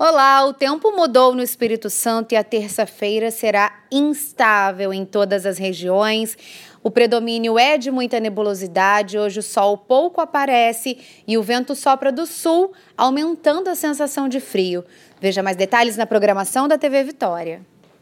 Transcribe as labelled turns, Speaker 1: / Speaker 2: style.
Speaker 1: Olá, o tempo mudou no Espírito Santo e a terça-feira será instável em todas as regiões. O predomínio é de muita nebulosidade. Hoje o sol pouco aparece e o vento sopra do sul, aumentando a sensação de frio. Veja mais detalhes na programação da TV Vitória.